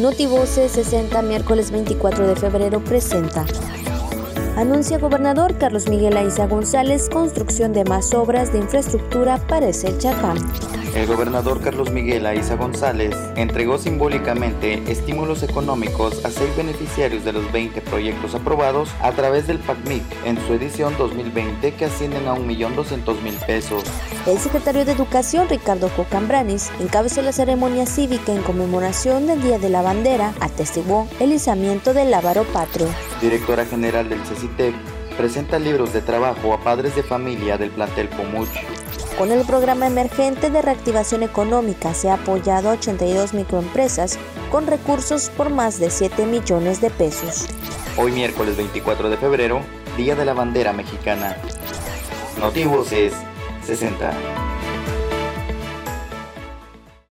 Notivoce 60, miércoles 24 de febrero, presenta. Anuncia gobernador Carlos Miguel Aiza González construcción de más obras de infraestructura para el Chacán. El gobernador Carlos Miguel Aiza González entregó simbólicamente estímulos económicos a seis beneficiarios de los 20 proyectos aprobados a través del PACMIC en su edición 2020 que ascienden a 1.200.000 pesos. El secretario de Educación Ricardo Cocambranis encabezó la ceremonia cívica en conmemoración del Día de la Bandera, atestiguó el izamiento del Lábaro Patrio. Directora general del CECITEC presenta libros de trabajo a padres de familia del plantel Pomuch. Con el programa emergente de reactivación económica se ha apoyado a 82 microempresas con recursos por más de 7 millones de pesos. Hoy miércoles 24 de febrero, Día de la Bandera Mexicana. es 60.